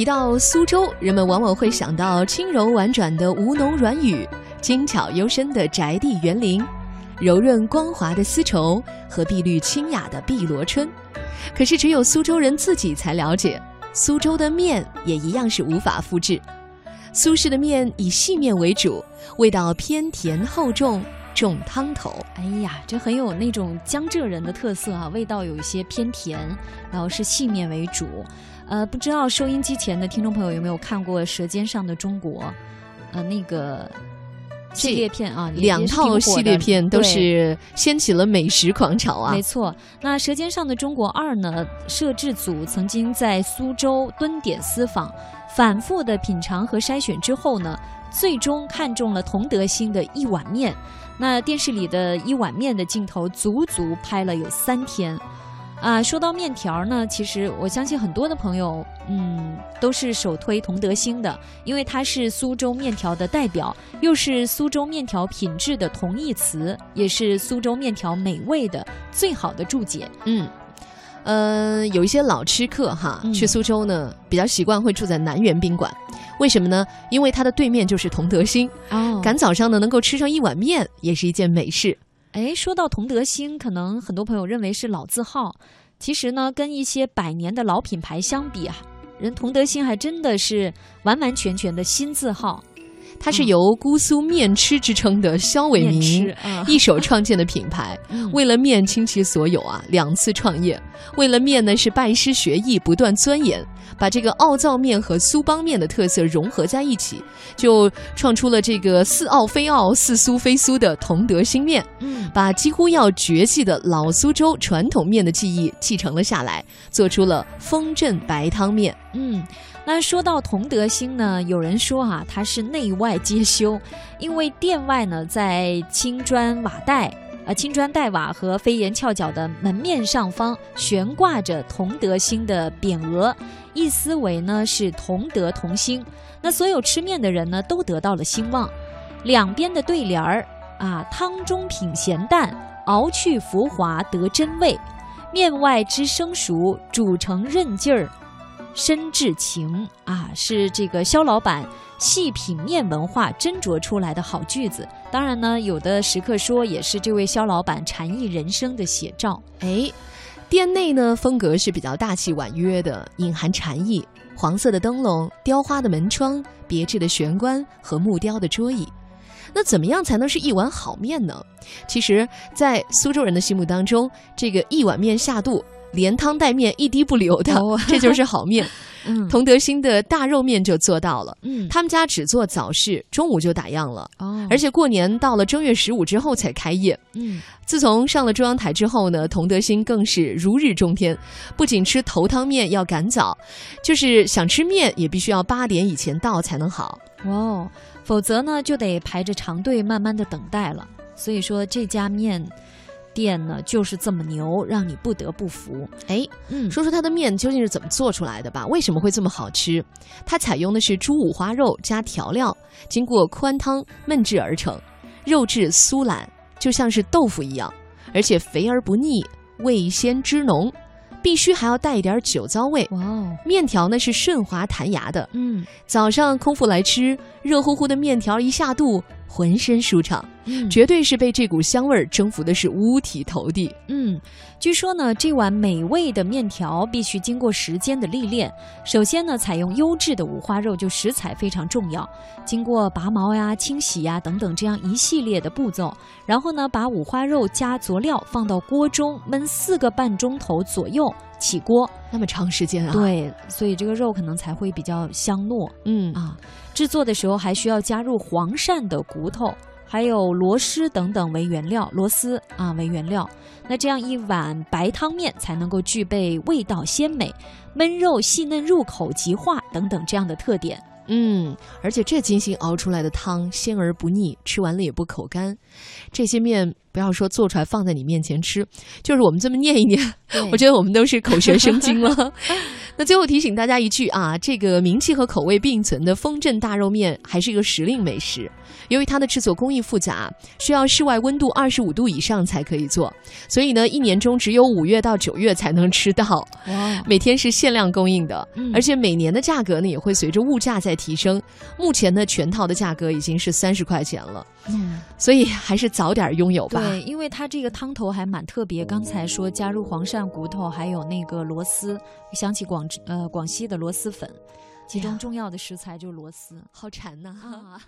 提到苏州，人们往往会想到轻柔婉转的吴侬软语，精巧幽深的宅地园林，柔润光滑的丝绸和碧绿清雅的碧螺春。可是，只有苏州人自己才了解，苏州的面也一样是无法复制。苏式的面以细面为主，味道偏甜厚重，种汤头。哎呀，这很有那种江浙人的特色啊，味道有一些偏甜，然后是细面为主。呃，不知道收音机前的听众朋友有没有看过《舌尖上的中国》？呃，那个系列片啊，两套系列片都是掀起了美食狂潮啊。没错，那《舌尖上的中国二》呢，摄制组曾经在苏州蹲点私访。反复的品尝和筛选之后呢，最终看中了同德兴的一碗面。那电视里的一碗面的镜头足足拍了有三天。啊，说到面条呢，其实我相信很多的朋友，嗯，都是首推同德兴的，因为它是苏州面条的代表，又是苏州面条品质的同义词，也是苏州面条美味的最好的注解。嗯。呃，有一些老吃客哈，去苏州呢，比较习惯会住在南园宾馆，为什么呢？因为它的对面就是同德兴哦，赶早上呢能够吃上一碗面，也是一件美事。哎，说到同德兴，可能很多朋友认为是老字号，其实呢，跟一些百年的老品牌相比啊，人同德兴还真的是完完全全的新字号。它是由姑苏面吃之称的肖伟明一手创建的品牌，为了面倾其所有啊，两次创业，为了面呢是拜师学艺，不断钻研，把这个奥灶面和苏帮面的特色融合在一起，就创出了这个似奥非奥、似苏非苏的同德兴面，把几乎要绝迹的老苏州传统面的技艺继承了下来，做出了丰镇白汤面。嗯。那说到同德兴呢，有人说啊，它是内外皆修，因为店外呢在青砖瓦带，呃青砖带瓦和飞檐翘角的门面上方悬挂着同德兴的匾额，意思为呢是同德同兴。那所有吃面的人呢都得到了兴旺。两边的对联儿啊，汤中品咸淡，熬去浮华得真味；面外知生熟，煮成韧劲儿。深至情啊，是这个肖老板细品面文化斟酌出来的好句子。当然呢，有的食客说也是这位肖老板禅意人生的写照。哎，店内呢风格是比较大气婉约的，隐含禅意。黄色的灯笼、雕花的门窗、别致的玄关和木雕的桌椅。那怎么样才能是一碗好面呢？其实，在苏州人的心目当中，这个一碗面下肚。连汤带面一滴不留的，这就是好面。嗯同德兴的大肉面就做到了。嗯，他们家只做早市，中午就打烊了。哦，而且过年到了正月十五之后才开业。嗯，自从上了中央台之后呢，同德兴更是如日中天。不仅吃头汤面要赶早，就是想吃面也必须要八点以前到才能好。哦，否则呢就得排着长队慢慢的等待了。所以说这家面。店呢就是这么牛，让你不得不服。哎，嗯，说说它的面究竟是怎么做出来的吧？为什么会这么好吃？它采用的是猪五花肉加调料，经过宽汤焖制而成，肉质酥烂，就像是豆腐一样，而且肥而不腻，味鲜汁浓，必须还要带一点酒糟味。哇哦，面条呢是顺滑弹牙的。嗯，早上空腹来吃，热乎乎的面条一下肚。浑身舒畅，绝对是被这股香味儿征服的是五体投地。嗯，据说呢，这碗美味的面条必须经过时间的历练。首先呢，采用优质的五花肉，就食材非常重要，经过拔毛呀、清洗呀等等这样一系列的步骤，然后呢，把五花肉加佐料放到锅中焖四个半钟头左右，起锅。那么长时间啊？对，所以这个肉可能才会比较香糯。嗯啊。制作的时候还需要加入黄鳝的骨头，还有螺蛳等等为原料，螺蛳啊为原料。那这样一碗白汤面才能够具备味道鲜美、焖肉细嫩入口即化等等这样的特点。嗯，而且这精心熬出来的汤鲜而不腻，吃完了也不口干。这些面不要说做出来放在你面前吃，就是我们这么念一念，我觉得我们都是口舌生津了。那最后提醒大家一句啊，这个名气和口味并存的丰镇大肉面还是一个时令美食。由于它的制作工艺复杂，需要室外温度二十五度以上才可以做，所以呢，一年中只有五月到九月才能吃到。每天是限量供应的，嗯而且每年的价格呢也会随着物价在提升。目前呢，全套的价格已经是三十块钱了，嗯，所以还是早点拥有吧。对，因为它这个汤头还蛮特别。刚才说加入黄鳝骨头，还有那个螺丝，想起广呃广西的螺蛳粉，其中重要的食材就是螺丝好馋呐、啊。